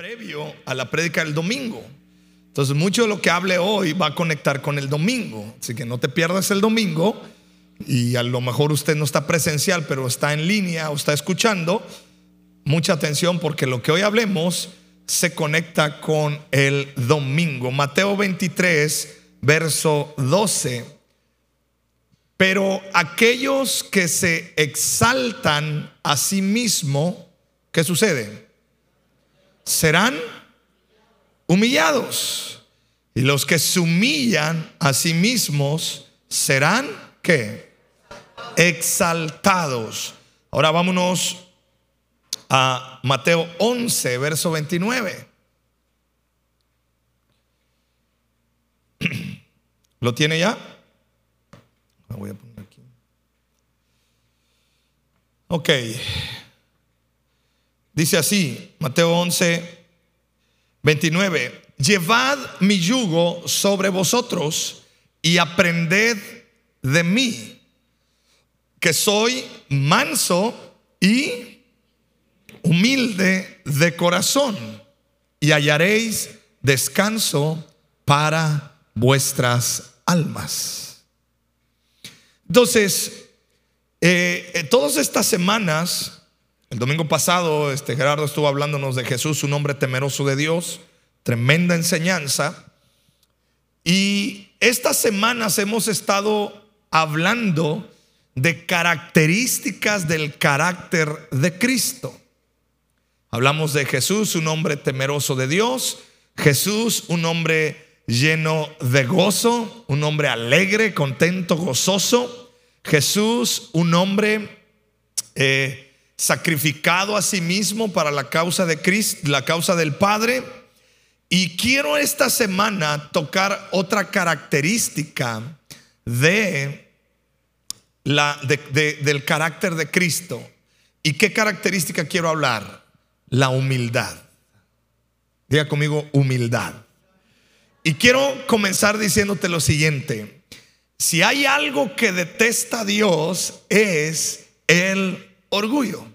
previo a la prédica del domingo. Entonces, mucho de lo que hable hoy va a conectar con el domingo. Así que no te pierdas el domingo. Y a lo mejor usted no está presencial, pero está en línea o está escuchando. Mucha atención porque lo que hoy hablemos se conecta con el domingo. Mateo 23, verso 12. Pero aquellos que se exaltan a sí mismo, ¿qué sucede? Serán humillados. Y los que se humillan a sí mismos serán, ¿qué? Exaltados. Ahora vámonos a Mateo 11, verso 29. ¿Lo tiene ya? Lo voy a poner aquí. Ok. Dice así, Mateo 11, 29. Llevad mi yugo sobre vosotros y aprended de mí, que soy manso y humilde de corazón, y hallaréis descanso para vuestras almas. Entonces, eh, todas estas semanas, el domingo pasado, este Gerardo estuvo hablándonos de Jesús, un hombre temeroso de Dios, tremenda enseñanza. Y estas semanas hemos estado hablando de características del carácter de Cristo. Hablamos de Jesús, un hombre temeroso de Dios, Jesús, un hombre lleno de gozo, un hombre alegre, contento, gozoso. Jesús, un hombre eh, sacrificado a sí mismo para la causa de Cristo, la causa del Padre. Y quiero esta semana tocar otra característica de la, del carácter de Cristo. ¿Y qué característica quiero hablar? La humildad. Diga conmigo humildad. Y quiero comenzar diciéndote lo siguiente. Si hay algo que detesta Dios es el orgullo.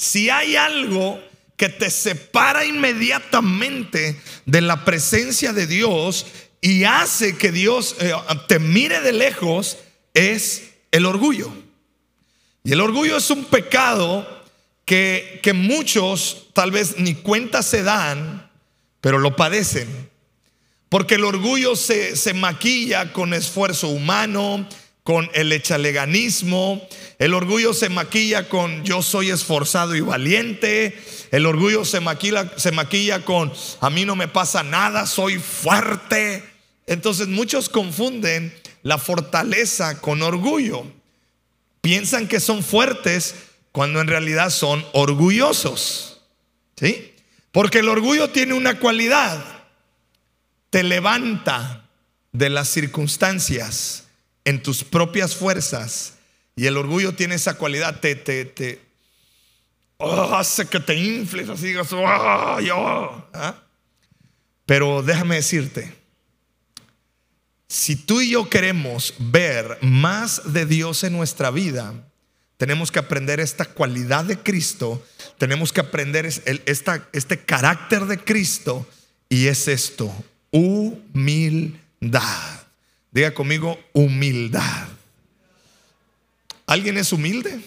Si hay algo que te separa inmediatamente de la presencia de Dios y hace que Dios eh, te mire de lejos, es el orgullo. Y el orgullo es un pecado que, que muchos tal vez ni cuenta se dan, pero lo padecen. Porque el orgullo se, se maquilla con esfuerzo humano, con el echaleganismo. El orgullo se maquilla con yo soy esforzado y valiente. El orgullo se maquilla, se maquilla con a mí no me pasa nada, soy fuerte. Entonces muchos confunden la fortaleza con orgullo. Piensan que son fuertes cuando en realidad son orgullosos. ¿Sí? Porque el orgullo tiene una cualidad. Te levanta de las circunstancias en tus propias fuerzas. Y el orgullo tiene esa cualidad, te, te, te oh, hace que te infles, así oh, Pero déjame decirte, si tú y yo queremos ver más de Dios en nuestra vida, tenemos que aprender esta cualidad de Cristo, tenemos que aprender esta, este carácter de Cristo y es esto, humildad. Diga conmigo, humildad. ¿Alguien es humilde?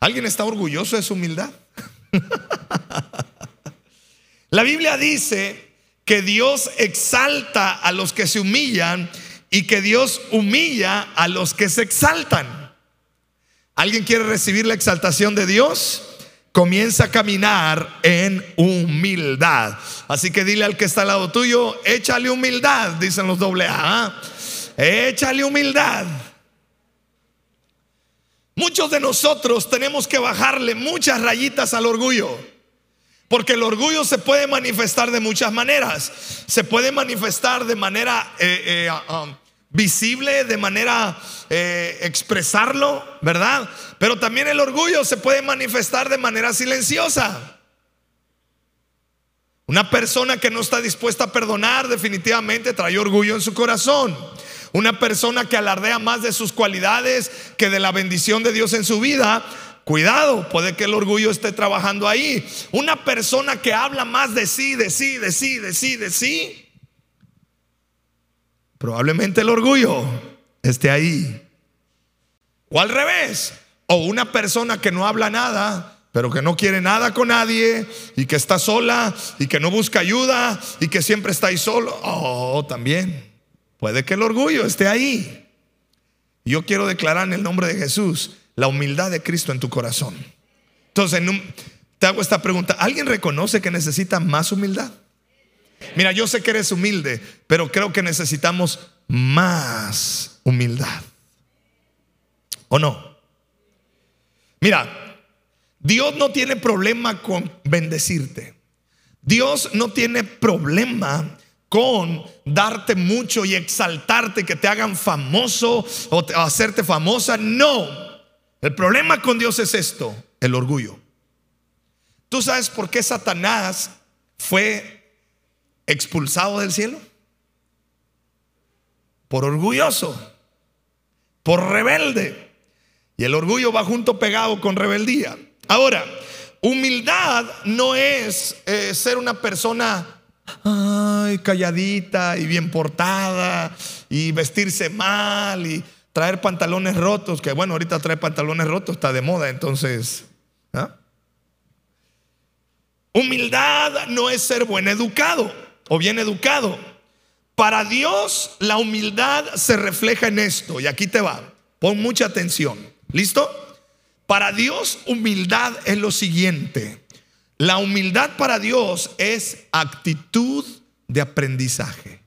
¿Alguien está orgulloso de su humildad? La Biblia dice que Dios exalta a los que se humillan y que Dios humilla a los que se exaltan. ¿Alguien quiere recibir la exaltación de Dios? Comienza a caminar en humildad. Así que dile al que está al lado tuyo, échale humildad, dicen los doble A. Échale humildad. Muchos de nosotros tenemos que bajarle muchas rayitas al orgullo. Porque el orgullo se puede manifestar de muchas maneras. Se puede manifestar de manera eh, eh, um, visible, de manera eh, expresarlo, ¿verdad? Pero también el orgullo se puede manifestar de manera silenciosa. Una persona que no está dispuesta a perdonar definitivamente trae orgullo en su corazón. Una persona que alardea más de sus cualidades que de la bendición de Dios en su vida cuidado, puede que el orgullo esté trabajando ahí. Una persona que habla más de sí, de sí, de sí, de sí, de sí, probablemente el orgullo esté ahí. O al revés, o una persona que no habla nada, pero que no quiere nada con nadie y que está sola y que no busca ayuda y que siempre está ahí solo. Oh, también. Puede que el orgullo esté ahí. Yo quiero declarar en el nombre de Jesús la humildad de Cristo en tu corazón. Entonces, te hago esta pregunta. ¿Alguien reconoce que necesita más humildad? Mira, yo sé que eres humilde, pero creo que necesitamos más humildad. ¿O no? Mira, Dios no tiene problema con bendecirte. Dios no tiene problema con darte mucho y exaltarte, que te hagan famoso o hacerte famosa. No, el problema con Dios es esto, el orgullo. ¿Tú sabes por qué Satanás fue expulsado del cielo? Por orgulloso, por rebelde. Y el orgullo va junto pegado con rebeldía. Ahora, humildad no es eh, ser una persona calladita y bien portada y vestirse mal y traer pantalones rotos, que bueno, ahorita traer pantalones rotos está de moda, entonces... Humildad no es ser buen educado o bien educado. Para Dios la humildad se refleja en esto, y aquí te va, pon mucha atención. ¿Listo? Para Dios humildad es lo siguiente. La humildad para Dios es actitud de aprendizaje.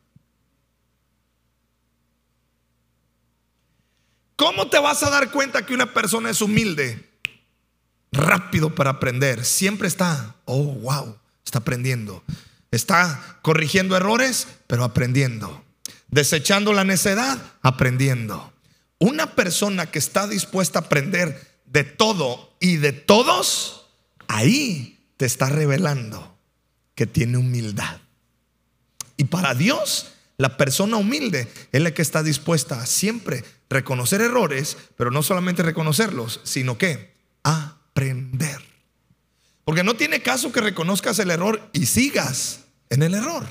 ¿Cómo te vas a dar cuenta que una persona es humilde? Rápido para aprender. Siempre está, oh, wow, está aprendiendo. Está corrigiendo errores, pero aprendiendo. Desechando la necedad, aprendiendo. Una persona que está dispuesta a aprender de todo y de todos, ahí te está revelando que tiene humildad. Y para Dios, la persona humilde es la que está dispuesta a siempre reconocer errores, pero no solamente reconocerlos, sino que aprender. Porque no tiene caso que reconozcas el error y sigas en el error.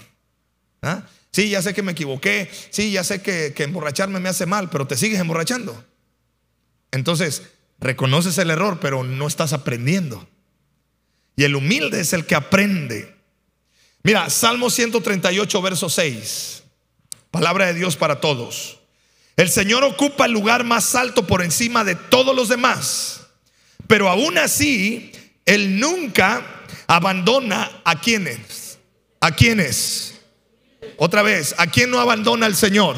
¿Ah? Sí, ya sé que me equivoqué, sí, ya sé que, que emborracharme me hace mal, pero te sigues emborrachando. Entonces, reconoces el error, pero no estás aprendiendo. Y el humilde es el que aprende. Mira, Salmo 138, verso 6. Palabra de Dios para todos. El Señor ocupa el lugar más alto por encima de todos los demás. Pero aún así, Él nunca abandona a quienes. ¿A quienes? Otra vez, ¿a quién no abandona el Señor?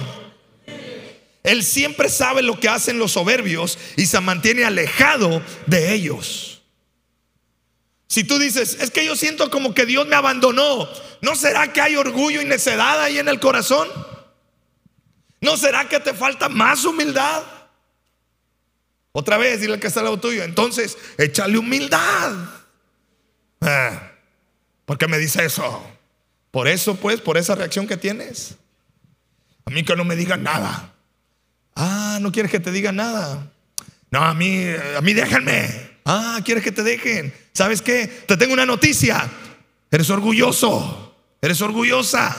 Él siempre sabe lo que hacen los soberbios y se mantiene alejado de ellos. Si tú dices, es que yo siento como que Dios me abandonó, ¿no será que hay orgullo y necedad ahí en el corazón? ¿No será que te falta más humildad? Otra vez, dile que está al lado tuyo. Entonces, échale humildad. Ah, ¿Por qué me dice eso? Por eso, pues, por esa reacción que tienes. A mí que no me digan nada. Ah, no quieres que te diga nada. No, a mí, a mí déjenme. Ah, ¿quieres que te dejen? ¿Sabes qué? Te tengo una noticia. Eres orgulloso. Eres orgullosa.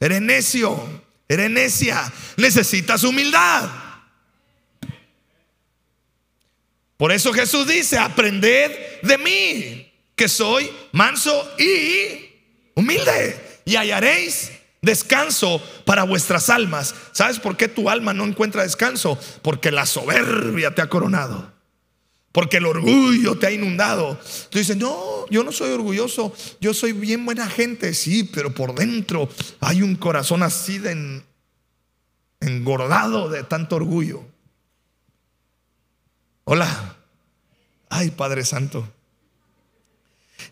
Eres necio. Eres necia. Necesitas humildad. Por eso Jesús dice, aprended de mí, que soy manso y humilde. Y hallaréis descanso para vuestras almas. ¿Sabes por qué tu alma no encuentra descanso? Porque la soberbia te ha coronado porque el orgullo te ha inundado. Tú dices, no, yo no soy orgulloso, yo soy bien buena gente, sí, pero por dentro hay un corazón así de engordado de tanto orgullo. Hola, ay Padre Santo.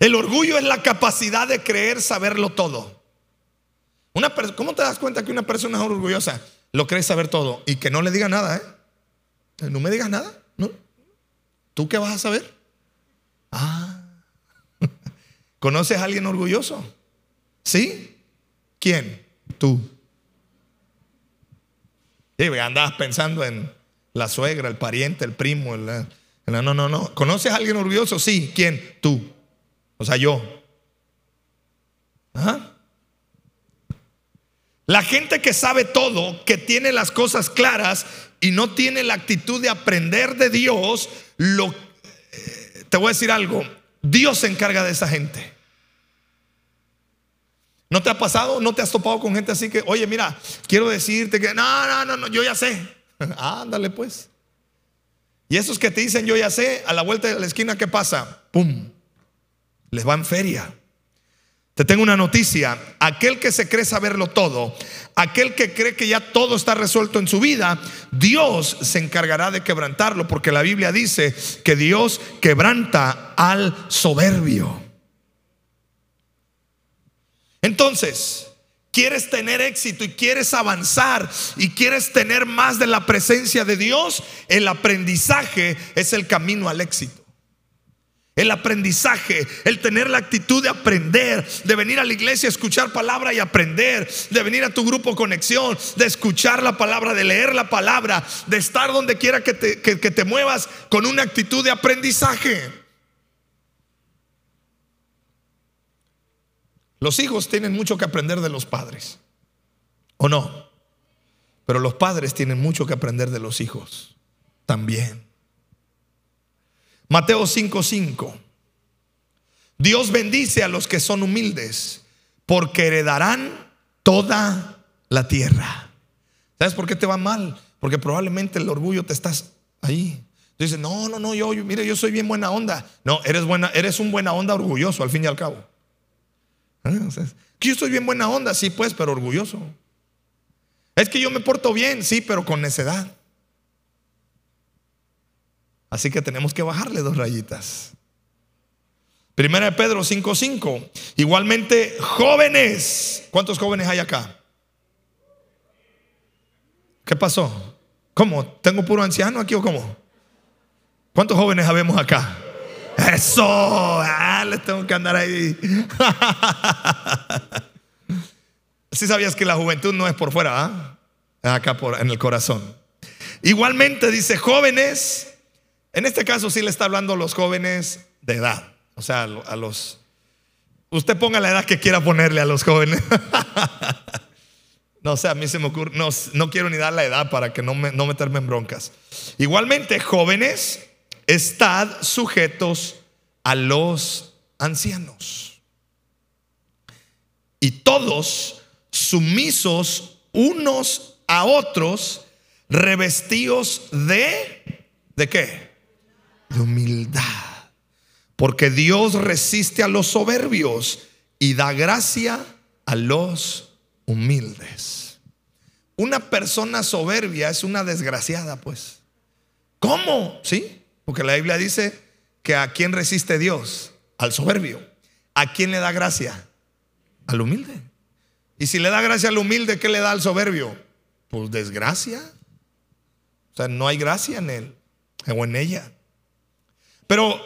El orgullo es la capacidad de creer saberlo todo. Una ¿Cómo te das cuenta que una persona es orgullosa? Lo cree saber todo y que no le diga nada, ¿eh? No me digas nada, ¿no? ¿Tú qué vas a saber? Ah, ¿conoces a alguien orgulloso? ¿Sí? ¿Quién? Tú. Y andabas pensando en la suegra, el pariente, el primo, el, No, no, no, no. ¿Conoces a alguien orgulloso? Sí. ¿Quién? Tú. O sea, yo. Ajá. La gente que sabe todo, que tiene las cosas claras y no tiene la actitud de aprender de Dios, eh, te voy a decir algo, Dios se encarga de esa gente. ¿No te ha pasado? ¿No te has topado con gente así que, oye, mira, quiero decirte que, no, no, no, no yo ya sé. Ándale pues. Y esos que te dicen, yo ya sé, a la vuelta de la esquina, ¿qué pasa? ¡Pum! Les va en feria. Te tengo una noticia. Aquel que se cree saberlo todo, aquel que cree que ya todo está resuelto en su vida, Dios se encargará de quebrantarlo, porque la Biblia dice que Dios quebranta al soberbio. Entonces, quieres tener éxito y quieres avanzar y quieres tener más de la presencia de Dios, el aprendizaje es el camino al éxito. El aprendizaje, el tener la actitud de aprender, de venir a la iglesia escuchar palabra y aprender, de venir a tu grupo conexión, de escuchar la palabra, de leer la palabra, de estar donde quiera que te, que te muevas con una actitud de aprendizaje. Los hijos tienen mucho que aprender de los padres, ¿o no? Pero los padres tienen mucho que aprender de los hijos también. Mateo 5:5. Dios bendice a los que son humildes, porque heredarán toda la tierra. ¿Sabes por qué te va mal? Porque probablemente el orgullo te estás ahí. Dices, no, no, no, yo, mire, yo soy bien buena onda. No, eres buena, eres un buena onda orgulloso al fin y al cabo. ¿Eh? que yo soy bien buena onda, sí, pues, pero orgulloso. Es que yo me porto bien, sí, pero con necedad. Así que tenemos que bajarle dos rayitas. Primera de Pedro 5:5. Igualmente, jóvenes. ¿Cuántos jóvenes hay acá? ¿Qué pasó? ¿Cómo? ¿Tengo puro anciano aquí o cómo? ¿Cuántos jóvenes habemos acá? Eso, ah, les tengo que andar ahí. Si sabías que la juventud no es por fuera, ¿ah? acá por, en el corazón. Igualmente dice jóvenes, en este caso sí le está hablando a los jóvenes de edad, o sea, a los... Usted ponga la edad que quiera ponerle a los jóvenes. no sé, a mí se me ocurre, no, no quiero ni dar la edad para que no, me, no meterme en broncas. Igualmente, jóvenes, estad sujetos a los ancianos. Y todos sumisos unos a otros, revestidos de, ¿de qué? de humildad. Porque Dios resiste a los soberbios y da gracia a los humildes. Una persona soberbia es una desgraciada, pues. ¿Cómo? Sí, porque la Biblia dice que a quién resiste Dios, al soberbio. ¿A quién le da gracia? Al humilde. Y si le da gracia al humilde, ¿qué le da al soberbio? Pues desgracia. O sea, no hay gracia en él o en ella. Pero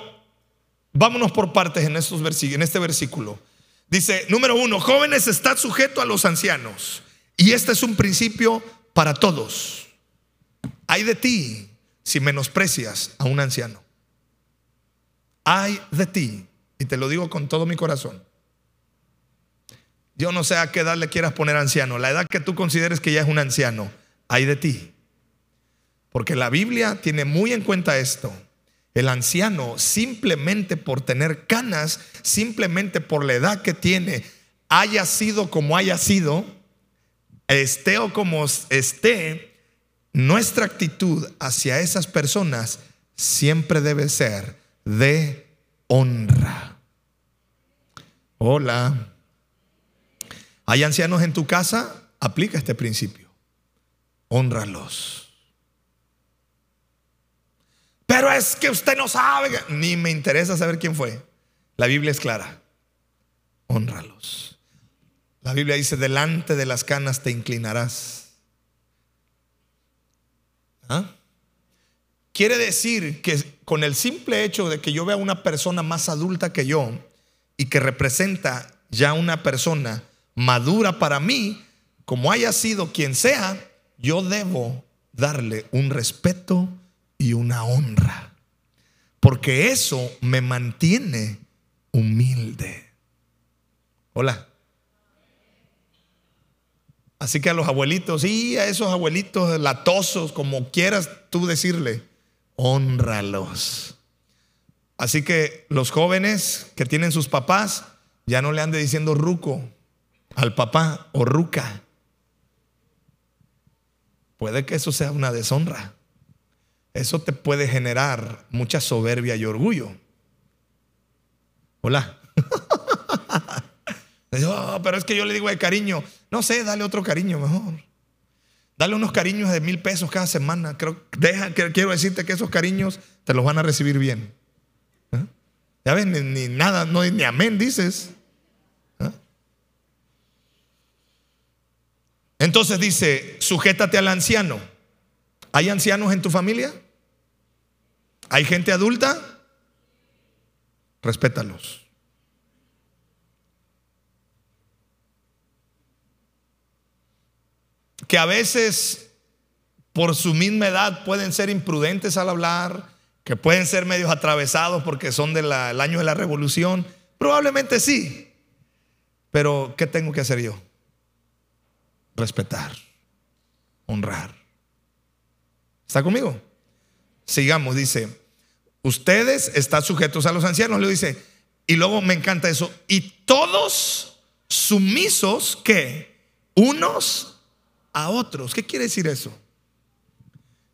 vámonos por partes en, estos en este versículo. Dice, número uno, jóvenes, están sujetos a los ancianos. Y este es un principio para todos. Hay de ti si menosprecias a un anciano. Hay de ti, y te lo digo con todo mi corazón. Yo no sé a qué edad le quieras poner anciano, la edad que tú consideres que ya es un anciano, hay de ti. Porque la Biblia tiene muy en cuenta esto. El anciano, simplemente por tener canas, simplemente por la edad que tiene, haya sido como haya sido, esté o como esté, nuestra actitud hacia esas personas siempre debe ser de honra. Hola. ¿Hay ancianos en tu casa? Aplica este principio. Honralos. Pero es que usted no sabe. Ni me interesa saber quién fue. La Biblia es clara. Honralos. La Biblia dice, delante de las canas te inclinarás. ¿Ah? Quiere decir que con el simple hecho de que yo vea una persona más adulta que yo y que representa ya una persona madura para mí, como haya sido quien sea, yo debo darle un respeto y una honra. porque eso me mantiene humilde. Hola. Así que a los abuelitos, y a esos abuelitos latosos, como quieras tú decirle, honralos. Así que los jóvenes que tienen sus papás, ya no le ande diciendo ruco al papá o ruca. Puede que eso sea una deshonra. Eso te puede generar mucha soberbia y orgullo. Hola. Oh, pero es que yo le digo de cariño. No sé, dale otro cariño mejor. Dale unos cariños de mil pesos cada semana. Creo, deja, quiero decirte que esos cariños te los van a recibir bien. ¿Eh? Ya ves, ni, nada, no, ni amén dices. ¿Eh? Entonces dice, sujétate al anciano. ¿Hay ancianos en tu familia? ¿Hay gente adulta? Respétalos. Que a veces por su misma edad pueden ser imprudentes al hablar, que pueden ser medios atravesados porque son del año de la revolución. Probablemente sí. Pero ¿qué tengo que hacer yo? Respetar, honrar. ¿Está conmigo? Sigamos, dice, ustedes están sujetos a los ancianos, le dice, y luego me encanta eso, y todos sumisos que unos a otros. ¿Qué quiere decir eso?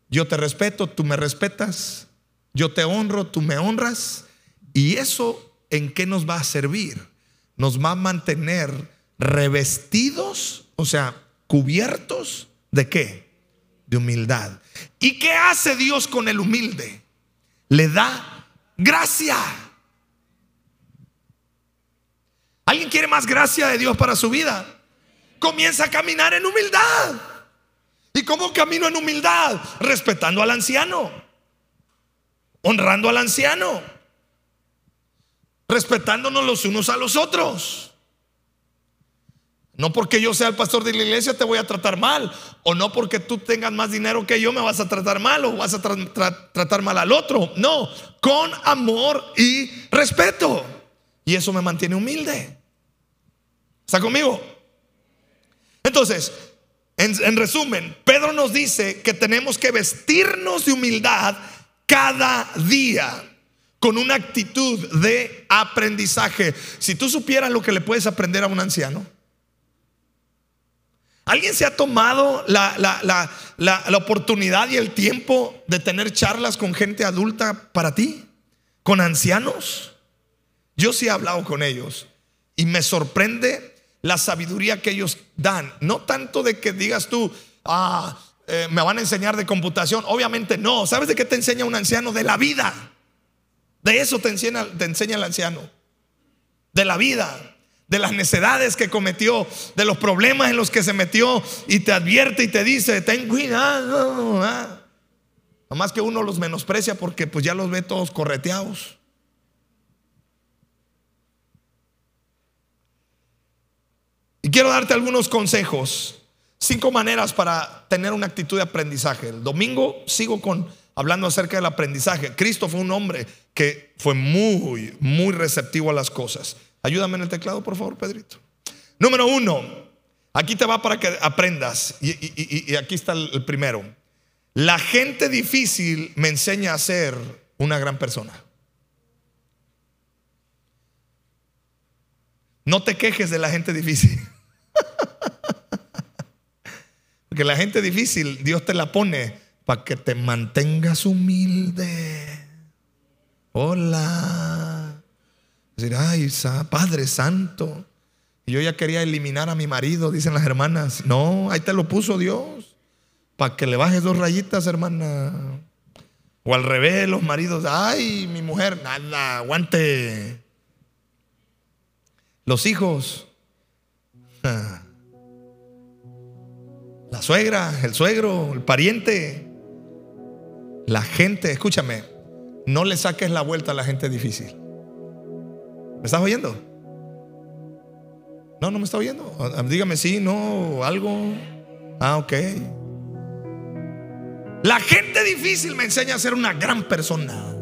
Yo te respeto, tú me respetas, yo te honro, tú me honras, y eso en qué nos va a servir? Nos va a mantener revestidos, o sea, cubiertos de qué? De humildad. ¿Y qué hace Dios con el humilde? Le da gracia. ¿Alguien quiere más gracia de Dios para su vida? Comienza a caminar en humildad. ¿Y cómo camino en humildad? Respetando al anciano, honrando al anciano, respetándonos los unos a los otros. No porque yo sea el pastor de la iglesia te voy a tratar mal. O no porque tú tengas más dinero que yo me vas a tratar mal o vas a tratar mal al otro. No, con amor y respeto. Y eso me mantiene humilde. ¿Está conmigo? Entonces, en, en resumen, Pedro nos dice que tenemos que vestirnos de humildad cada día con una actitud de aprendizaje. Si tú supieras lo que le puedes aprender a un anciano, ¿Alguien se ha tomado la, oportunidad y el tiempo de tener charlas con gente adulta para ti? ¿Con ancianos? Yo sí he hablado con ellos y me sorprende la sabiduría que ellos dan. No tanto de que digas tú, ah, eh, me van a enseñar de computación. Obviamente no. ¿Sabes de qué te enseña un anciano? De la vida. De eso te enseña, te enseña el anciano. De la vida de las necedades que cometió, de los problemas en los que se metió y te advierte y te dice, ten cuidado. ¿ah? más que uno los menosprecia porque pues ya los ve todos correteados. Y quiero darte algunos consejos, cinco maneras para tener una actitud de aprendizaje. El domingo sigo con hablando acerca del aprendizaje. Cristo fue un hombre que fue muy, muy receptivo a las cosas. Ayúdame en el teclado, por favor, Pedrito. Número uno, aquí te va para que aprendas. Y, aquí está el, primero. La gente difícil me enseña a ser una gran persona. No te quejes de la gente difícil. Porque la gente difícil, Dios te la pone para que te mantengas humilde. Hola. Decir, ay, Padre Santo. Yo ya quería eliminar a mi marido, dicen las hermanas. No, ahí te lo puso Dios. Para que le bajes dos rayitas, hermana. O al revés, los maridos, ay, mi mujer, nada, aguante. Los hijos. La suegra, el suegro, el pariente. La gente, escúchame, no le saques la vuelta a la gente difícil. ¿Me estás oyendo? No, no me está oyendo. Ah, dígame sí, no, algo. Ah, ok. La gente difícil me enseña a ser una gran persona.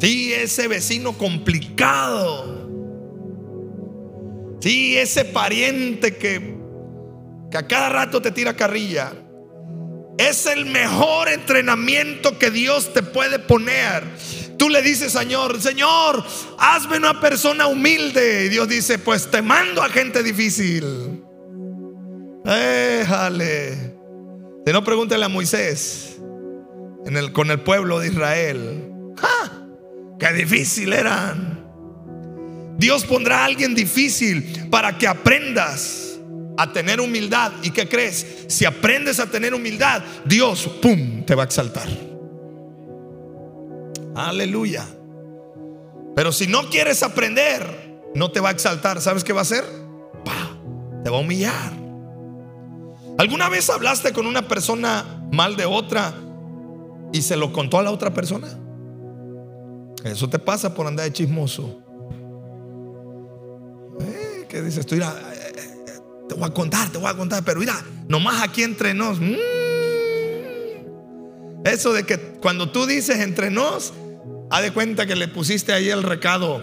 Sí, ese vecino complicado. Sí, ese pariente que, que a cada rato te tira carrilla. Es el mejor entrenamiento que Dios te puede poner. Tú le dices, Señor, Señor, hazme una persona humilde. Y Dios dice, pues te mando a gente difícil. Déjale. Si no, pregúntale a Moisés con el pueblo de Israel. ¡Ja! ¡Qué difícil eran! Dios pondrá a alguien difícil para que aprendas a tener humildad. ¿Y qué crees? Si aprendes a tener humildad, Dios, ¡pum!, te va a exaltar. Aleluya. Pero si no quieres aprender, no te va a exaltar. ¿Sabes qué va a hacer? Te va a humillar. ¿Alguna vez hablaste con una persona mal de otra y se lo contó a la otra persona? Eso te pasa por andar de chismoso. Eh, ¿Qué dices tú? Te voy a contar, te voy a contar, pero mira, nomás aquí entre nos. Mm. Eso de que cuando tú dices entre nos, haz de cuenta que le pusiste ahí el recado.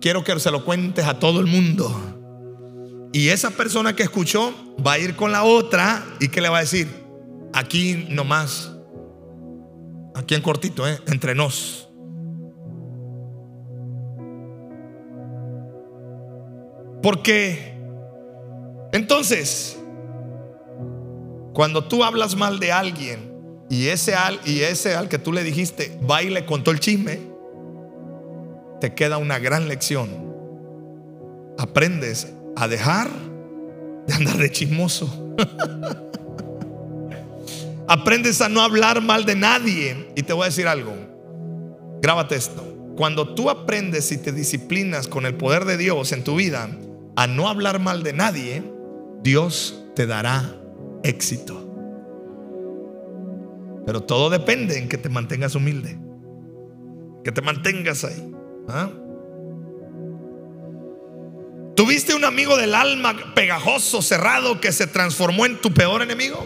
Quiero que se lo cuentes a todo el mundo. Y esa persona que escuchó va a ir con la otra y que le va a decir, aquí nomás, aquí en cortito, ¿eh? entre nos. Porque entonces, cuando tú hablas mal de alguien y ese al, y ese al que tú le dijiste va y le contó el chisme, te queda una gran lección. Aprendes a dejar de andar de chismoso. Aprendes a no hablar mal de nadie. Y te voy a decir algo. Grábate esto. Cuando tú aprendes y te disciplinas con el poder de Dios en tu vida, a no hablar mal de nadie, Dios te dará éxito. Pero todo depende en que te mantengas humilde, que te mantengas ahí. ¿ah? ¿Tuviste un amigo del alma pegajoso, cerrado, que se transformó en tu peor enemigo?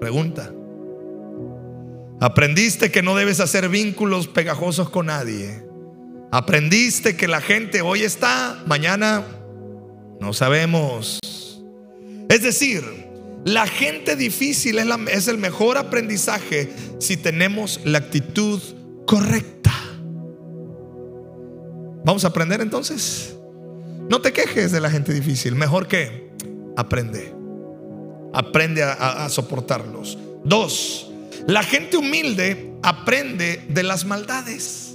Pregunta. ¿Aprendiste que no debes hacer vínculos pegajosos con nadie? Aprendiste que la gente hoy está, mañana no sabemos. Es decir, la gente difícil es, el mejor aprendizaje si tenemos la actitud correcta. Vamos a aprender entonces. No te quejes de la gente difícil. Mejor que aprende. Aprende a, a soportarlos. Dos, la gente humilde aprende de las maldades.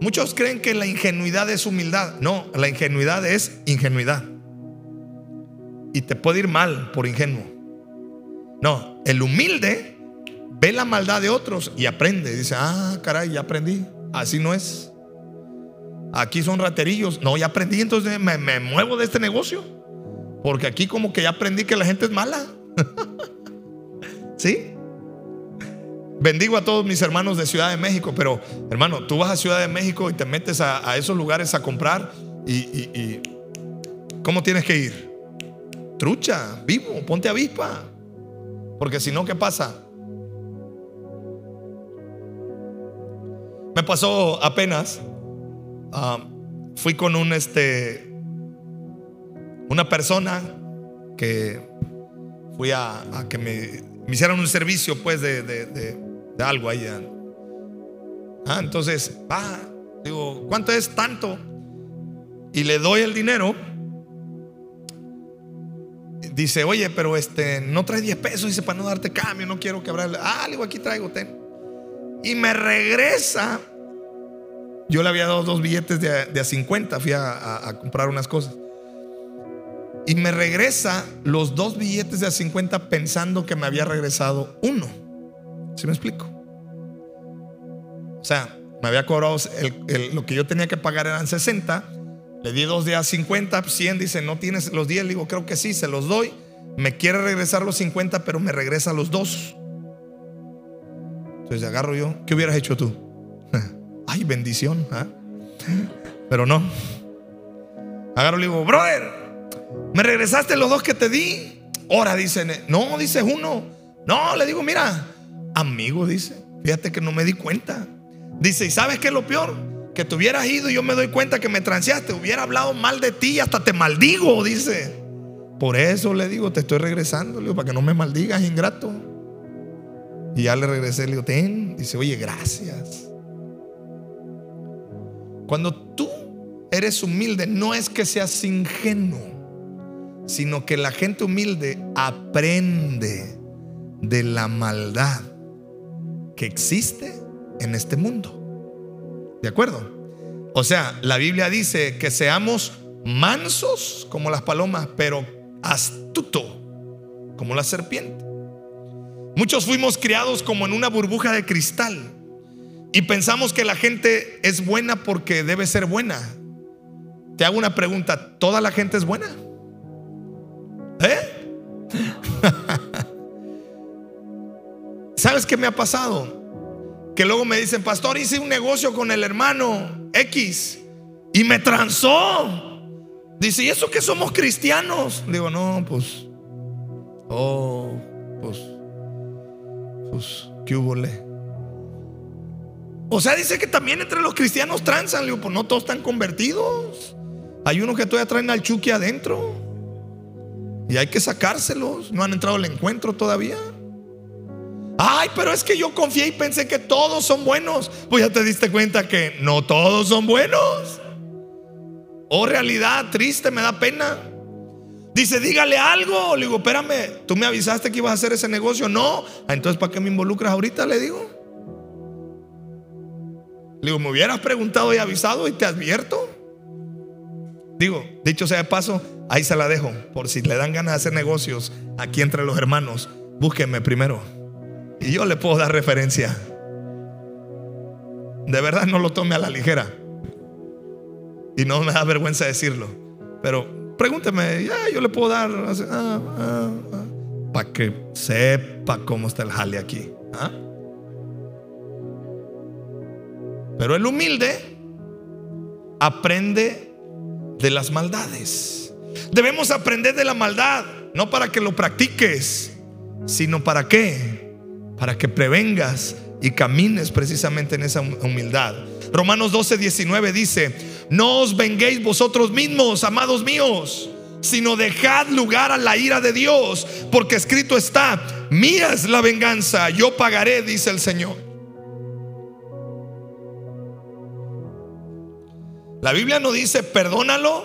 Muchos creen que la ingenuidad es humildad. No, la ingenuidad es ingenuidad. Y te puede ir mal por ingenuo. No, el humilde ve la maldad de otros y aprende. Dice, ah, caray, ya aprendí. Así no es. Aquí son raterillos. No, ya aprendí, entonces me, me muevo de este negocio. Porque aquí como que ya aprendí que la gente es mala. ¿Sí? Bendigo a todos mis hermanos de Ciudad de México, pero hermano, tú vas a Ciudad de México y te metes a, esos lugares a comprar y, ¿cómo tienes que ir? Trucha, vivo, ponte avispa. Porque si no, ¿qué pasa? Me pasó apenas, ah, fui con un este, una persona que fui a, que me, hicieran un servicio pues de algo ahí. Ah, entonces, ah, digo, ¿cuánto es tanto? Y le doy el dinero. Dice, oye, pero este, no trae 10 pesos, dice, para no darte cambio, no quiero quebrarle. Ah, digo, aquí traigo, ten. Y me regresa. Yo le había dado dos billetes de, a 50, fui a, a, comprar unas cosas. Y me regresa los dos billetes de a 50 pensando que me había regresado uno. ¿Sí me explico? O sea, me había cobrado lo que yo tenía que pagar eran 60. Le di dos días 50, 100. Dice, no tienes los 10. Le digo, creo que sí, se los doy. Me quiere regresar los 50, pero me regresa los dos. Entonces agarro yo. ¿Qué hubieras hecho tú? Ay, bendición. ¿ah? Pero no. Agarro y le digo, brother, ¿me regresaste los dos que te di? Ahora dicen, no, dices uno. No, le digo, mira, amigo, dice. Fíjate que no me di cuenta. Dice, ¿y sabes qué es lo peor? Que te hubieras ido y yo me doy cuenta que me transeaste, hubiera hablado mal de ti y hasta te maldigo, dice. Por eso le digo, te estoy regresando, le digo, para que no me maldigas, ingrato. Y ya le regresé, le digo, ten. Dice, oye, gracias. Cuando tú eres humilde, no es que seas ingenuo, sino que la gente humilde aprende de la maldad que existe en este mundo. ¿De acuerdo? O sea, la Biblia dice que seamos mansos como las palomas, pero astuto como la serpiente. Muchos fuimos criados como en una burbuja de cristal y pensamos que la gente es buena porque debe ser buena. Te hago una pregunta, ¿toda la gente es buena? ¿Eh? ¿Sabes qué me ha pasado? Que luego me dicen, pastor, hice un negocio con el hermano X y me transó. Dice, ¿y eso que somos cristianos? Digo, no, pues, oh, pues, pues, ¿qué hubo O sea, dice que también entre los cristianos transan. digo, pues no todos están convertidos. Hay unos que todavía traen al chuki adentro. Y hay que sacárselos. No han entrado al encuentro todavía. Ay, pero es que yo confié y pensé que todos son buenos. Pues ya te diste cuenta que no todos son buenos. Oh, realidad triste, me da pena. Dice, dígale algo. Le digo, espérame, tú me avisaste que ibas a hacer ese negocio. No. Ah, entonces, ¿para qué me involucras ahorita? Le digo. Le digo, me hubieras preguntado y avisado y te advierto. Digo, dicho sea de paso, ahí se la dejo. Por si le dan ganas de hacer negocios aquí entre los hermanos, búsquenme primero. Y yo le puedo dar referencia. De verdad no lo tome a la ligera. Y no me da vergüenza decirlo. Pero pregúnteme, ya yo le puedo dar ah, ah, ah, para que sepa cómo está el jale aquí. Pero el humilde aprende de las maldades. Debemos aprender de la maldad, no para que lo practiques, sino para qué? Para que prevengas y camines precisamente en esa humildad. Romanos 12, 19 dice, no os venguéis vosotros mismos, amados míos, sino dejad lugar a la ira de Dios, porque escrito está, mía es la venganza, yo pagaré, dice el Señor. La Biblia no dice, perdónalo,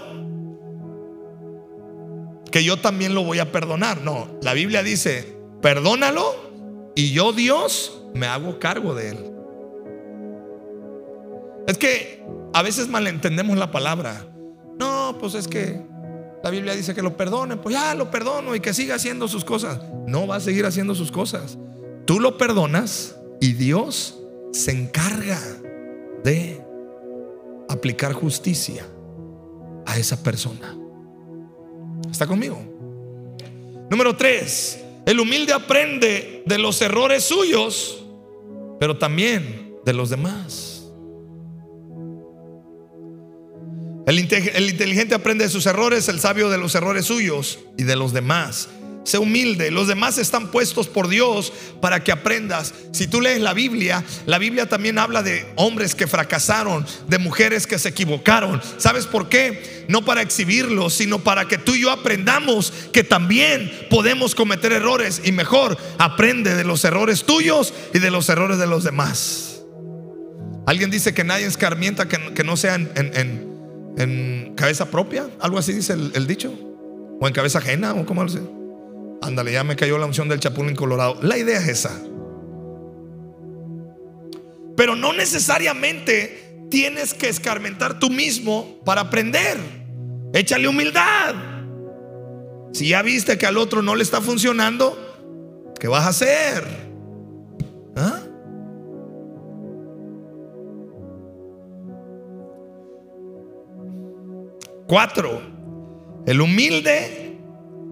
que yo también lo voy a perdonar. No, la Biblia dice, perdónalo y yo, Dios, me hago cargo de él. Es que a veces malentendemos la palabra. No, pues es que la Biblia dice que lo perdonen. Pues ya lo perdono y que siga haciendo sus cosas. No va a seguir haciendo sus cosas. Tú lo perdonas y Dios se encarga de aplicar justicia a esa persona. ¿Está conmigo? Número tres, el humilde aprende de los errores suyos, pero también de los demás. El, inteligente aprende de sus errores, el sabio de los errores suyos y de los demás. Sé humilde. Los demás están puestos por Dios para que aprendas. Si tú lees la Biblia, la Biblia también habla de hombres que fracasaron, de mujeres que se equivocaron. ¿Sabes por qué? No para exhibirlos, sino para que tú y yo aprendamos que también podemos cometer errores y mejor aprende de los errores tuyos y de los errores de los demás. Alguien dice que nadie escarmienta que, no sea en, cabeza propia, algo así dice el, dicho, o en cabeza ajena, o como lo sé. Ándale, ya me cayó la unción del chapulín colorado. La idea es esa. Pero no necesariamente tienes que escarmentar tú mismo para aprender. Échale humildad. Si ya viste que al otro no le está funcionando, ¿qué vas a hacer? ¿Ah? Cuatro, el humilde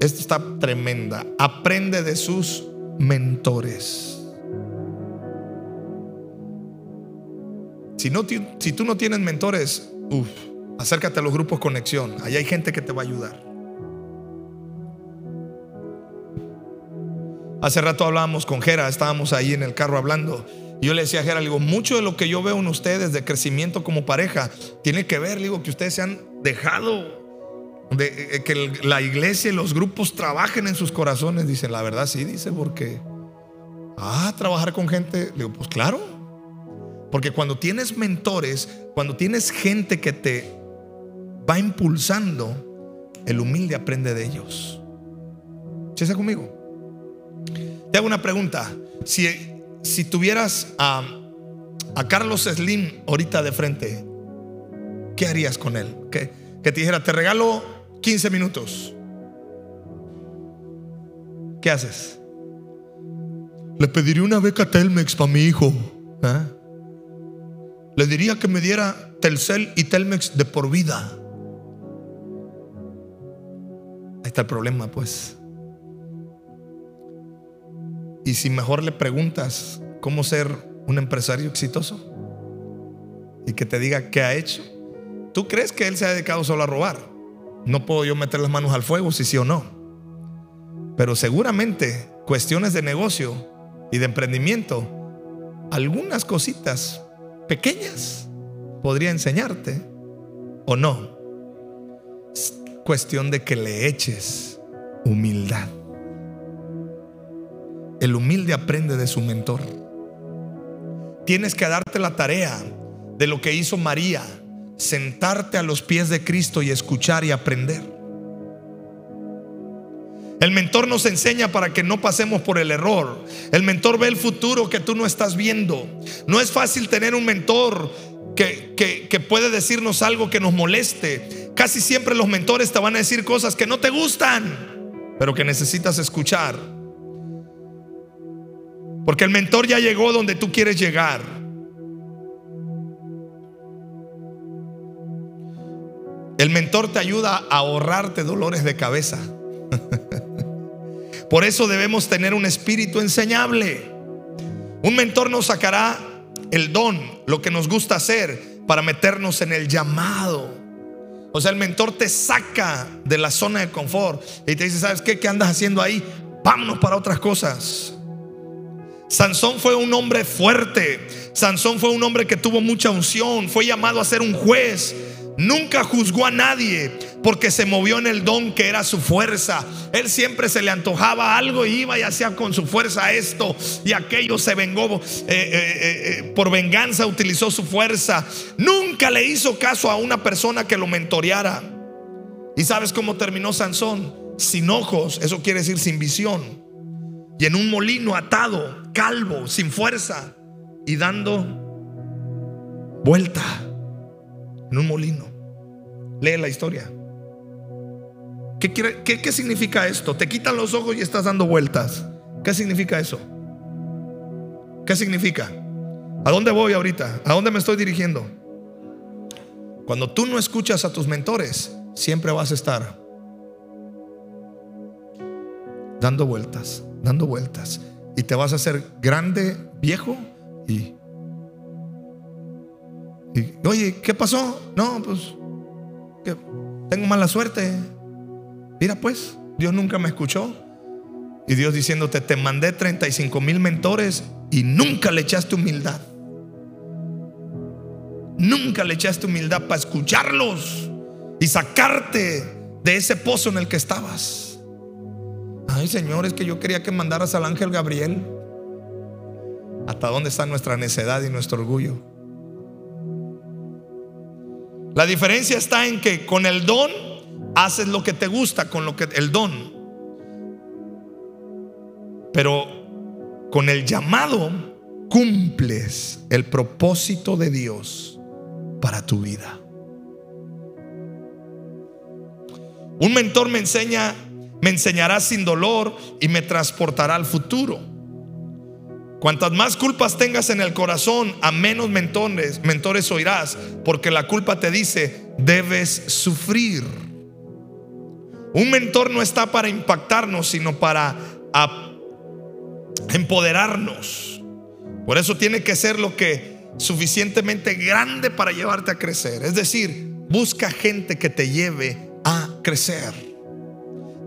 esta está tremenda. Aprende de sus mentores. Si, no, si tú no tienes mentores, acércate a los grupos conexión. Allá hay gente que te va a ayudar. Hace rato hablábamos con Jera, estábamos ahí en el carro hablando. Yo le decía a Jera, mucho de lo que yo veo en ustedes de crecimiento como pareja tiene que ver, digo, que ustedes se han dejado eh, que la iglesia y los grupos trabajen en sus corazones. Dice, la verdad sí, dice, porque, ah, trabajar con gente, digo, pues claro. Porque cuando tienes mentores, cuando tienes gente que te va impulsando, el humilde aprende de ellos. ¿Chesa conmigo? Te hago una pregunta. Si, si tuvieras a, a, Carlos Slim ahorita de frente, ¿qué harías con él? Que te dijera, te regalo 15 minutos. ¿Qué haces? Le pediría una beca Telmex para mi hijo. ¿eh? Le diría que me diera Telcel y Telmex de por vida. Ahí está el problema, pues. Y si mejor le preguntas cómo ser un empresario exitoso y que te diga qué ha hecho, ¿tú crees que él se ha dedicado solo a robar? No puedo yo meter las manos al fuego si sí o no. Pero seguramente cuestiones de negocio y de emprendimiento, algunas cositas pequeñas podría enseñarte o no. Es cuestión de que le eches humildad. El humilde aprende de su mentor. Tienes que darte la tarea de lo que hizo María, sentarte a los pies de Cristo y escuchar y aprender. El mentor nos enseña para que no pasemos por el error. El mentor ve el futuro que tú no estás viendo. No es fácil tener un mentor que, que, puede decirnos algo que nos moleste. Casi siempre los mentores te van a decir cosas que no te gustan, pero que necesitas escuchar. Porque el mentor ya llegó donde tú quieres llegar. El mentor te ayuda a ahorrarte dolores de cabeza. Por eso debemos tener un espíritu enseñable. Un mentor nos sacará el don, lo que nos gusta hacer, para meternos en el llamado. O sea, el mentor te saca de la zona de confort y te dice, ¿sabes qué? ¿Qué andas haciendo ahí? Vámonos para otras cosas. Sansón fue un hombre fuerte. Sansón fue un hombre que tuvo mucha unción. Fue llamado a ser un juez. Nunca juzgó a nadie porque se movió en el don que era su fuerza. Él siempre se le antojaba algo y iba y hacía con su fuerza esto y aquello. Se vengó eh, eh, eh, por venganza, utilizó su fuerza. Nunca le hizo caso a una persona que lo mentoreara. ¿Y sabes cómo terminó Sansón? Sin ojos, eso quiere decir sin visión y en un molino atado, calvo, sin fuerza y dando vuelta en un molino. Lee la historia. ¿Qué, significa esto? Te quitan los ojos y estás dando vueltas. ¿Qué significa eso? ¿Qué significa? ¿A dónde voy ahorita? ¿A dónde me estoy dirigiendo? Cuando tú no escuchas a tus mentores, siempre vas a estar dando vueltas dando vueltas. Y te vas a hacer grande, viejo y... oye, ¿qué pasó? No, pues que tengo mala suerte. Mira pues, Dios nunca me escuchó. Y Dios diciéndote, te mandé 35 mil mentores y nunca le echaste humildad. Nunca le echaste humildad para escucharlos y sacarte de ese pozo en el que estabas. Ay, Señor, es que yo quería que mandaras al ángel Gabriel. ¿Hasta dónde está nuestra necedad y nuestro orgullo? La diferencia está en que con el don haces lo que te gusta, con lo que el don. Pero con el llamado cumples el propósito de Dios para tu vida. Un mentor me enseña me enseñará sin dolor y me transportará al futuro. Cuantas más culpas tengas en el corazón, a menos mentores, mentores oirás, porque la culpa te dice, debes sufrir. Un mentor no está para impactarnos, sino para empoderarnos. Por eso tiene que ser lo que suficientemente grande para llevarte a crecer. Es decir, busca gente que te lleve a crecer.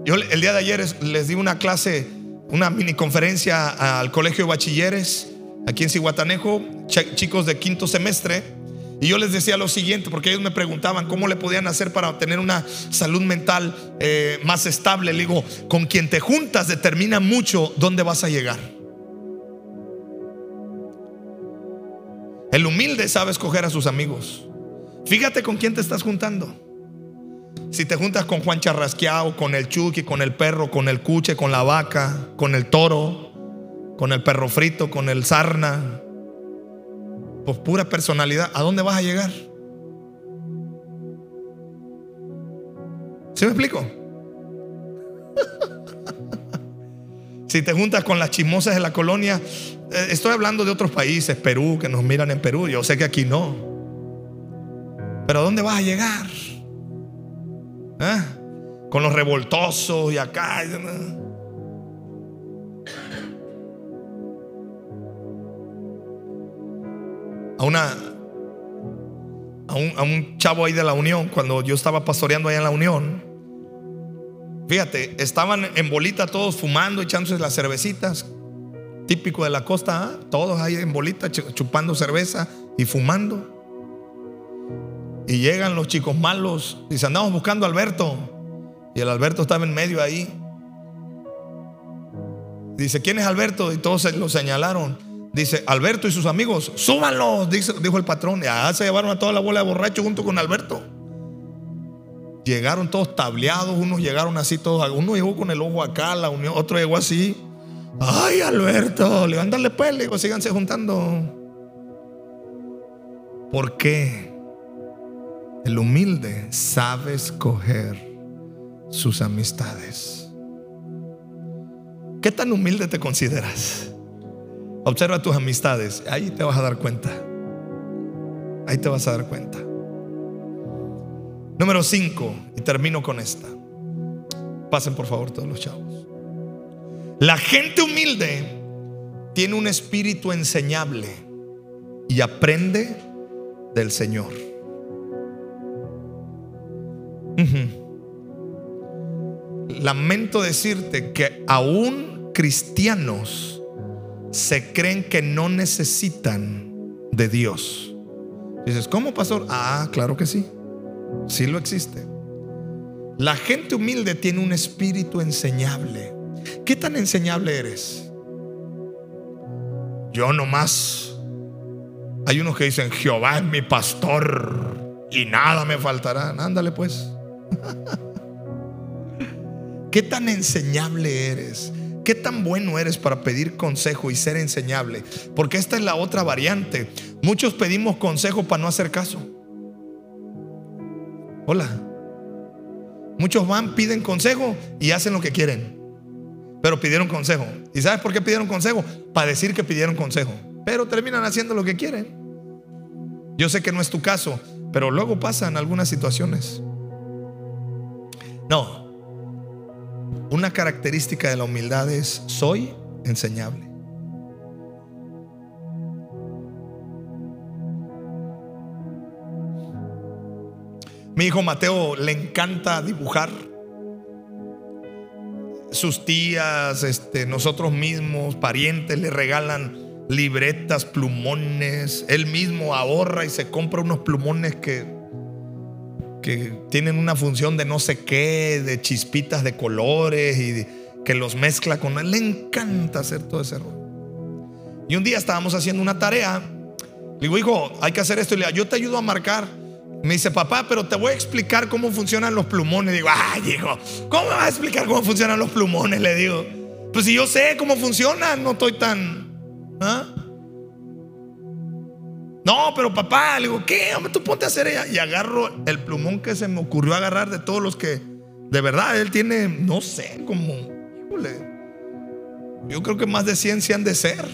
Yo el día de ayer les di una clase una mini conferencia al colegio de bachilleres aquí en Cihuatanejo, chicos de quinto semestre. Y yo les decía lo siguiente, porque ellos me preguntaban cómo le podían hacer para tener una salud mental eh, más estable. Le digo, con quien te juntas determina mucho dónde vas a llegar. El humilde sabe escoger a sus amigos. Fíjate con quién te estás juntando. Si te juntas con Juan Charrasqueado, con el Chucky, con el perro, con el cuche, con la vaca, con el toro, con el perro frito, con el sarna, pues pura personalidad, ¿a dónde vas a llegar? ¿Sí me explico? si te juntas con las chismosas de la colonia, eh, estoy hablando de otros países, Perú, que nos miran en Perú, yo sé que aquí no. Pero ¿a dónde vas a llegar? ¿Eh? Con los revoltosos y acá. A una a un, a un chavo ahí de la Unión, cuando yo estaba pastoreando allá en la Unión. Fíjate, estaban en bolita todos fumando, echándose las cervecitas. Típico de la costa, ¿ah? todos ahí en bolita chupando cerveza y fumando. Y llegan los chicos malos. Dice, andamos buscando a Alberto. Y el Alberto estaba en medio ahí. Dice, ¿quién es Alberto? Y todos lo señalaron. Dice, Alberto y sus amigos, súbanlos, dijo el patrón. Y allá se llevaron a toda la bola de borrachos junto con Alberto. Llegaron todos tableados, unos llegaron así todos. Uno llegó con el ojo acá, la unión, otro llegó así. Ay, Alberto, levántale pues, le digo, síganse juntando. ¿Por qué? El humilde sabe escoger sus amistades. ¿Qué tan humilde te consideras? Observa tus amistades, ahí te vas a dar cuenta. Ahí te vas a dar cuenta. Número 5, y termino con esta. Pasen por favor todos los chavos. La gente humilde tiene un espíritu enseñable y aprende del Señor. Lamento decirte que aún cristianos se creen que no necesitan de Dios. Dices, ¿cómo pastor? Ah, claro que sí. Sí lo existe. La gente humilde tiene un espíritu enseñable. ¿Qué tan enseñable eres? Yo nomás. Hay unos que dicen, Jehová es mi pastor y nada me faltará. Ándale pues. ¿Qué tan enseñable eres? ¿Qué tan bueno eres para pedir consejo y ser enseñable? Porque esta es la otra variante. Muchos pedimos consejo para no hacer caso. Hola. Muchos van, piden consejo y hacen lo que quieren. Pero pidieron consejo. ¿Y sabes por qué pidieron consejo? Para decir que pidieron consejo. Pero terminan haciendo lo que quieren. Yo sé que no es tu caso, pero luego pasan algunas situaciones. No. Una característica de la humildad es soy enseñable. Mi hijo Mateo le encanta dibujar. Sus tías, este, nosotros mismos, parientes le regalan libretas, plumones. Él mismo ahorra y se compra unos plumones que que tienen una función de no sé qué, de chispitas de colores y que los mezcla con él. Le encanta hacer todo ese rollo. Y un día estábamos haciendo una tarea. Le digo, hijo, hay que hacer esto. Y le digo, yo te ayudo a marcar. Me dice, papá, pero te voy a explicar cómo funcionan los plumones. Digo, ay, hijo, ¿cómo me vas a explicar cómo funcionan los plumones? Le digo, pues si yo sé cómo funcionan, no estoy tan. ¿ah? No, pero papá, le digo, ¿qué? Hombre, tú ponte a hacer ella. Y agarro el plumón que se me ocurrió agarrar de todos los que, de verdad, él tiene, no sé, como, yo creo que más de 100 se han de ser.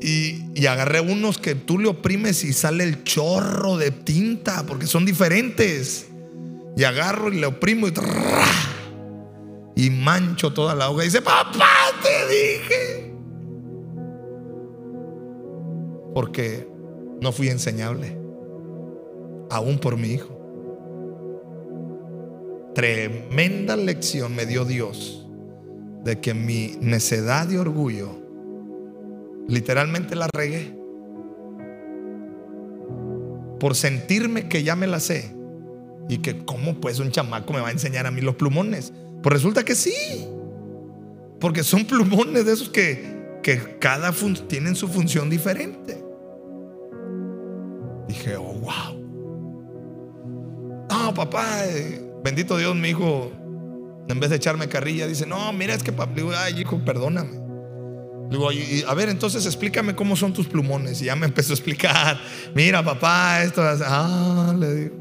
Y, y, agarré unos que tú le oprimes y sale el chorro de tinta, porque son diferentes. Y agarro y le oprimo y, y mancho toda la hoja. Y dice, papá, te dije. Porque no fui enseñable, aún por mi hijo. Tremenda lección me dio Dios de que mi necedad y orgullo literalmente la regué. Por sentirme que ya me la sé. Y que cómo pues un chamaco me va a enseñar a mí los plumones. Pues resulta que sí. Porque son plumones de esos que, que cada tienen su función diferente. Papá, eh, bendito Dios, mi hijo, en vez de echarme carrilla, dice, no, mira, es que papá, digo, ay, hijo, perdóname. Digo, a ver, entonces explícame cómo son tus plumones. Y ya me empezó a explicar, mira, papá, esto, ah, le digo.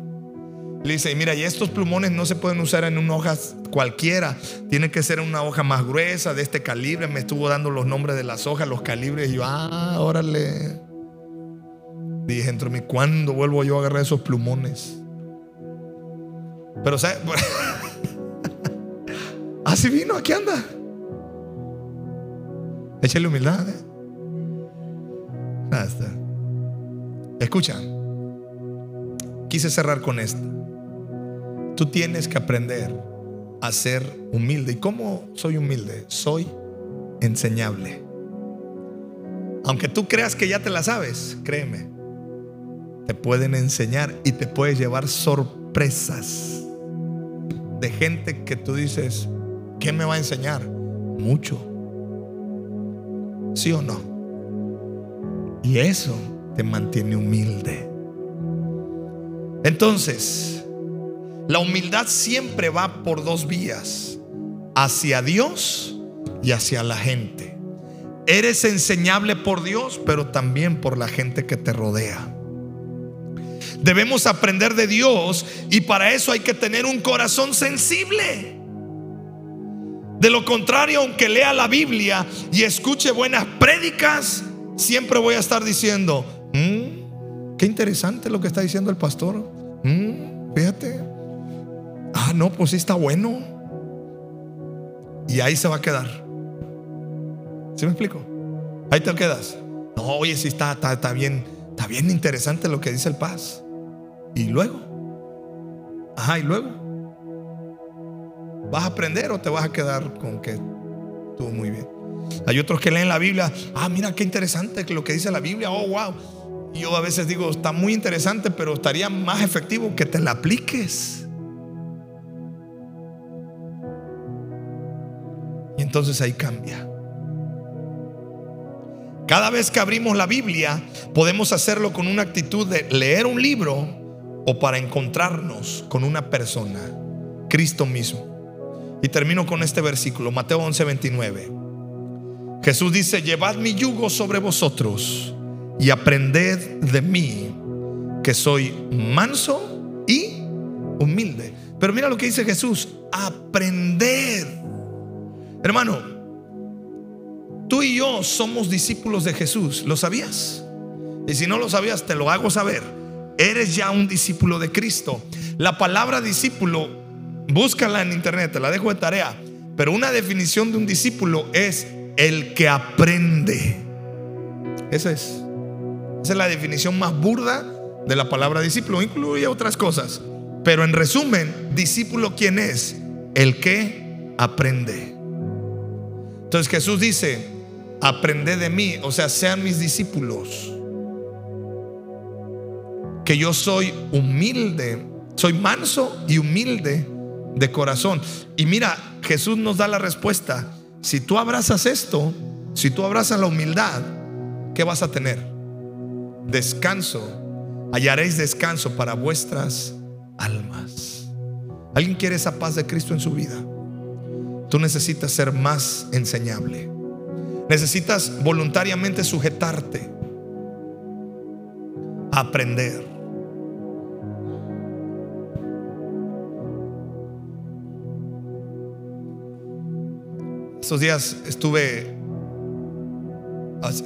Le dice, mira, y estos plumones no se pueden usar en una hoja cualquiera, tiene que ser una hoja más gruesa, de este calibre. Me estuvo dando los nombres de las hojas, los calibres, y yo, ah, órale. Dije entre mí, ¿cuándo vuelvo yo a agarrar esos plumones? Pero, ¿sabes? Así vino, aquí anda. Échale humildad. ¿eh? Escucha, quise cerrar con esto. Tú tienes que aprender a ser humilde. ¿Y cómo soy humilde? Soy enseñable. Aunque tú creas que ya te la sabes, créeme, te pueden enseñar y te puedes llevar sorpresas de gente que tú dices, ¿qué me va a enseñar? Mucho. ¿Sí o no? Y eso te mantiene humilde. Entonces, la humildad siempre va por dos vías, hacia Dios y hacia la gente. Eres enseñable por Dios, pero también por la gente que te rodea. Debemos aprender de Dios y para eso hay que tener un corazón sensible. De lo contrario, aunque lea la Biblia y escuche buenas prédicas, siempre voy a estar diciendo, mm, qué interesante lo que está diciendo el pastor. Mm, fíjate, Ah, no, pues sí está bueno. Y ahí se va a quedar. ¿Sí me explico? Ahí te quedas. No, oye, sí está, está, bien, está bien interesante lo que dice el paz. Y luego, ajá, y luego, ¿vas a aprender o te vas a quedar con que estuvo muy bien? Hay otros que leen la Biblia, ah, mira qué interesante lo que dice la Biblia, oh, wow. Y yo a veces digo, está muy interesante, pero estaría más efectivo que te la apliques. Y entonces ahí cambia. Cada vez que abrimos la Biblia, podemos hacerlo con una actitud de leer un libro o para encontrarnos con una persona, Cristo mismo. Y termino con este versículo, Mateo 11:29. Jesús dice, llevad mi yugo sobre vosotros y aprended de mí, que soy manso y humilde. Pero mira lo que dice Jesús, aprended Hermano, tú y yo somos discípulos de Jesús. ¿Lo sabías? Y si no lo sabías, te lo hago saber. Eres ya un discípulo de Cristo. La palabra discípulo, búscala en internet, te la dejo de tarea. Pero una definición de un discípulo es el que aprende. Esa es. Esa es la definición más burda de la palabra discípulo. Incluye otras cosas. Pero en resumen, discípulo, ¿quién es? El que aprende. Entonces Jesús dice, aprended de mí, o sea, sean mis discípulos. Que yo soy humilde, soy manso y humilde de corazón. Y mira, Jesús nos da la respuesta. Si tú abrazas esto, si tú abrazas la humildad, ¿qué vas a tener? Descanso. Hallaréis descanso para vuestras almas. ¿Alguien quiere esa paz de Cristo en su vida? Tú necesitas ser más enseñable. Necesitas voluntariamente sujetarte a aprender. Estos días estuve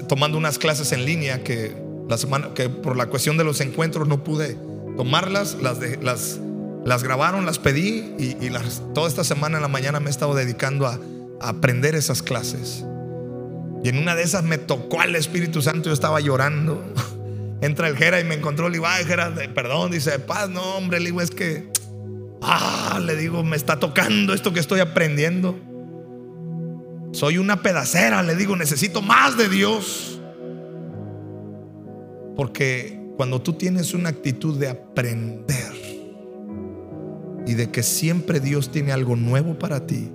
tomando unas clases en línea que la semana que por la cuestión de los encuentros no pude tomarlas, las de, las las grabaron, las pedí y, las, toda esta semana en la mañana me he estado dedicando a, aprender esas clases. Y en una de esas me tocó al Espíritu Santo, yo estaba llorando. Entra el Jera y me encontró, le digo, ay Jera, perdón, dice, paz, no hombre, le digo, es que, ah, le digo, me está tocando esto que estoy aprendiendo. Soy una pedacera, le digo, necesito más de Dios. Porque cuando tú tienes una actitud de aprender y de que siempre Dios tiene algo nuevo para ti,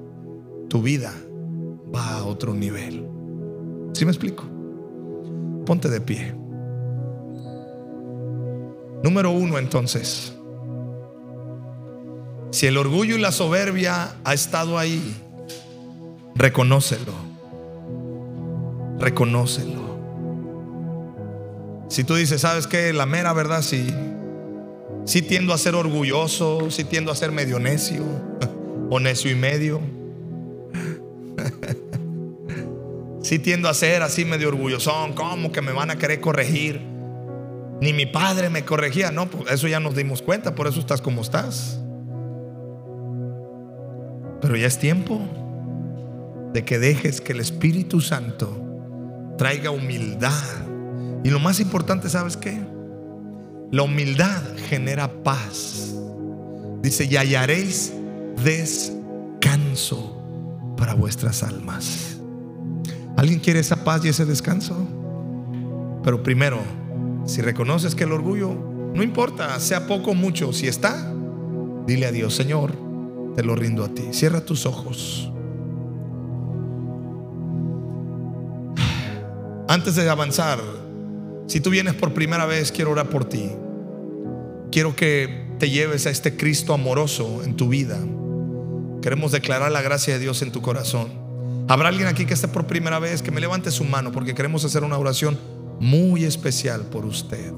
tu vida va a otro nivel. ¿Sí me explico? Ponte de pie. Número uno entonces. Si el orgullo y la soberbia ha estado ahí, reconócelo. Reconócelo. Si tú dices, ¿sabes qué? La mera verdad, sí. Sí tiendo a ser orgulloso, sí tiendo a ser medio necio o necio y medio. Sí tiendo a ser así medio orgullosón, ¿cómo que me van a querer corregir? Ni mi padre me corregía, no, pues eso ya nos dimos cuenta, por eso estás como estás. Pero ya es tiempo de que dejes que el Espíritu Santo traiga humildad. Y lo más importante, ¿sabes qué? La humildad genera paz. Dice, y hallaréis descanso para vuestras almas. ¿Alguien quiere esa paz y ese descanso? Pero primero, si reconoces que el orgullo, no importa, sea poco o mucho, si está, dile a Dios, Señor, te lo rindo a ti. Cierra tus ojos. Antes de avanzar, si tú vienes por primera vez, quiero orar por ti. Quiero que te lleves a este Cristo amoroso en tu vida. Queremos declarar la gracia de Dios en tu corazón. Habrá alguien aquí que esté por primera vez, que me levante su mano porque queremos hacer una oración muy especial por usted.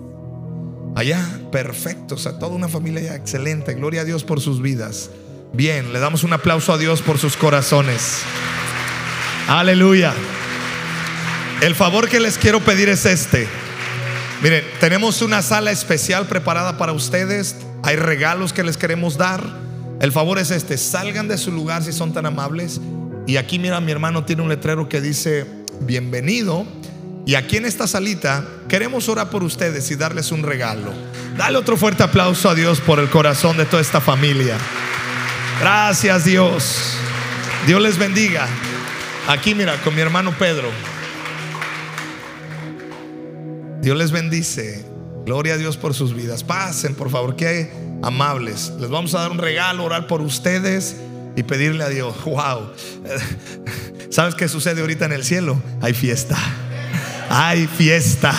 Allá, perfecto, o sea, toda una familia excelente. Gloria a Dios por sus vidas. Bien, le damos un aplauso a Dios por sus corazones. Aleluya. El favor que les quiero pedir es este. Miren, tenemos una sala especial preparada para ustedes. Hay regalos que les queremos dar. El favor es este. Salgan de su lugar si son tan amables y aquí, mira, mi hermano tiene un letrero que dice, bienvenido. Y aquí en esta salita queremos orar por ustedes y darles un regalo. Dale otro fuerte aplauso a Dios por el corazón de toda esta familia. Gracias Dios. Dios les bendiga. Aquí mira, con mi hermano Pedro. Dios les bendice. Gloria a Dios por sus vidas. Pasen, por favor, que amables. Les vamos a dar un regalo, orar por ustedes y pedirle a Dios, wow, ¿sabes qué sucede ahorita en el cielo? Hay fiesta, hay fiesta,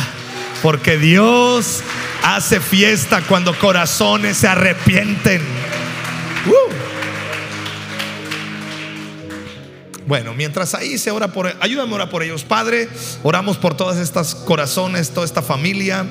porque Dios hace fiesta cuando corazones se arrepienten. Bueno, mientras ahí se ora por, ayúdame a orar por ellos, Padre. Oramos por todas estas corazones, toda esta familia.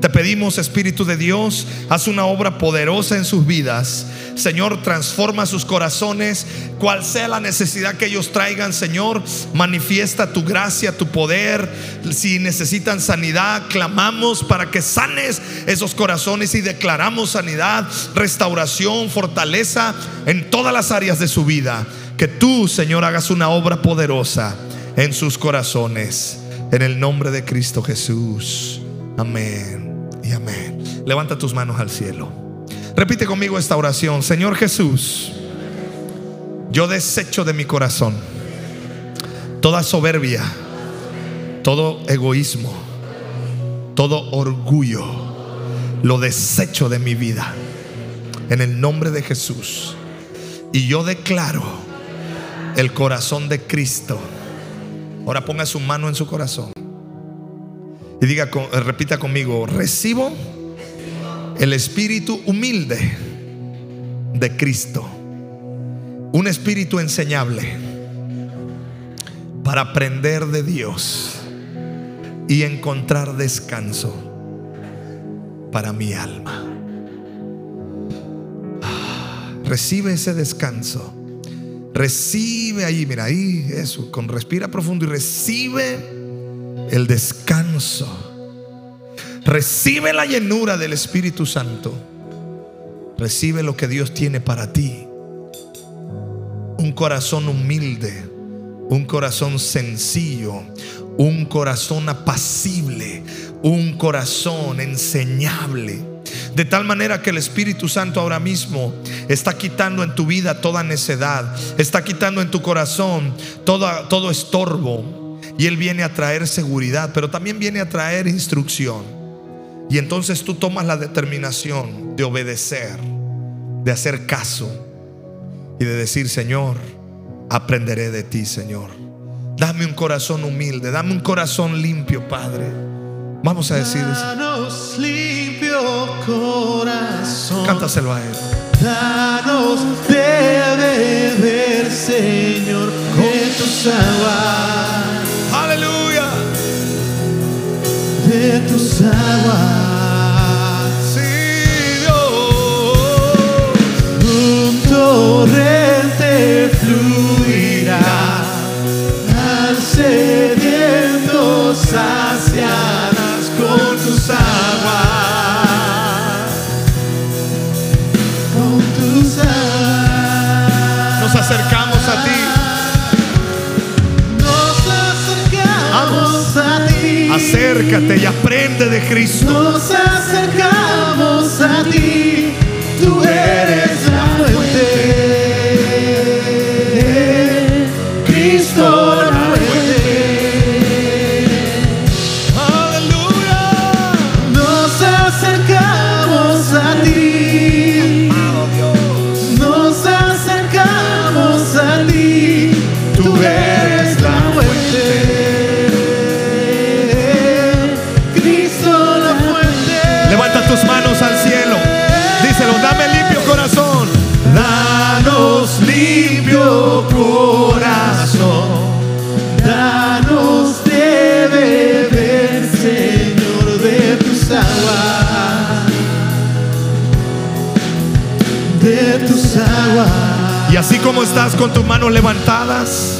Te pedimos, Espíritu de Dios, haz una obra poderosa en sus vidas. Señor, transforma sus corazones, cual sea la necesidad que ellos traigan, Señor, manifiesta tu gracia, tu poder. Si necesitan sanidad, clamamos para que sanes esos corazones y declaramos sanidad, restauración, fortaleza en todas las áreas de su vida. Que tú, Señor, hagas una obra poderosa en sus corazones. En el nombre de Cristo Jesús. Amén y amén. Levanta tus manos al cielo. Repite conmigo esta oración. Señor Jesús, yo desecho de mi corazón toda soberbia, todo egoísmo, todo orgullo. Lo desecho de mi vida. En el nombre de Jesús. Y yo declaro el corazón de Cristo. Ahora ponga su mano en su corazón. Y diga, repita conmigo, recibo el espíritu humilde de Cristo. Un espíritu enseñable para aprender de Dios y encontrar descanso para mi alma. Ah, recibe ese descanso Recibe ahí, mira, ahí, eso, con respira profundo y recibe el descanso. Recibe la llenura del Espíritu Santo. Recibe lo que Dios tiene para ti. Un corazón humilde, un corazón sencillo, un corazón apacible, un corazón enseñable De tal manera que el Espíritu Santo ahora mismo está quitando en tu vida toda necedad, está quitando en tu corazón todo, todo estorbo. Y Él viene a traer seguridad, pero también viene a traer instrucción. Y entonces tú tomas la determinación de obedecer, de hacer caso y de decir, Señor, aprenderé de ti, Señor. Dame un corazón humilde, dame un corazón limpio, Padre. Vamos a decir eso. Corazón. Cántaselo a Él. Danos de beber, Señor, de tus aguas, Aleluya. de tus aguas. Sí, Dios. Un torrente Acércate y aprende de Cristo. Nos acercamos a ti, tú eres la fuente. Cristo tus manos levantadas,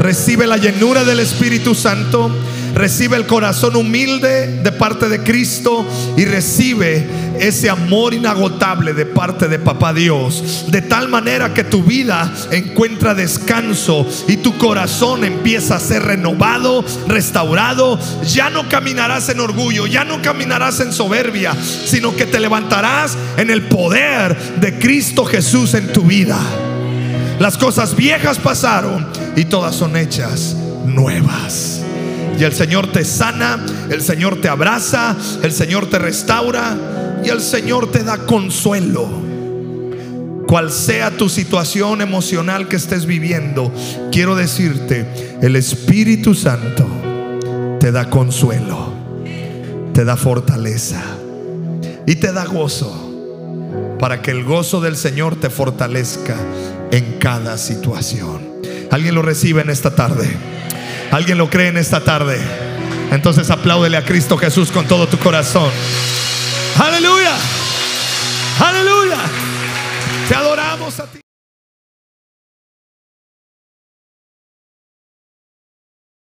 recibe la llenura del Espíritu Santo, recibe el corazón humilde de parte de Cristo y recibe ese amor inagotable de parte de Papá Dios. De tal manera que tu vida encuentra descanso y tu corazón empieza a ser renovado, restaurado. Ya no caminarás en orgullo, ya no caminarás en soberbia, sino que te levantarás en el poder de Cristo Jesús en tu vida. Las cosas viejas pasaron y todas son hechas nuevas. Y el Señor te sana, el Señor te abraza, el Señor te restaura y el Señor te da consuelo. Cual sea tu situación emocional que estés viviendo, quiero decirte, el Espíritu Santo te da consuelo, te da fortaleza y te da gozo para que el gozo del Señor te fortalezca en cada situación. ¿Alguien lo recibe en esta tarde? ¿Alguien lo cree en esta tarde? Entonces apláudele a Cristo Jesús con todo tu corazón. Aleluya. Aleluya. Te adoramos a ti.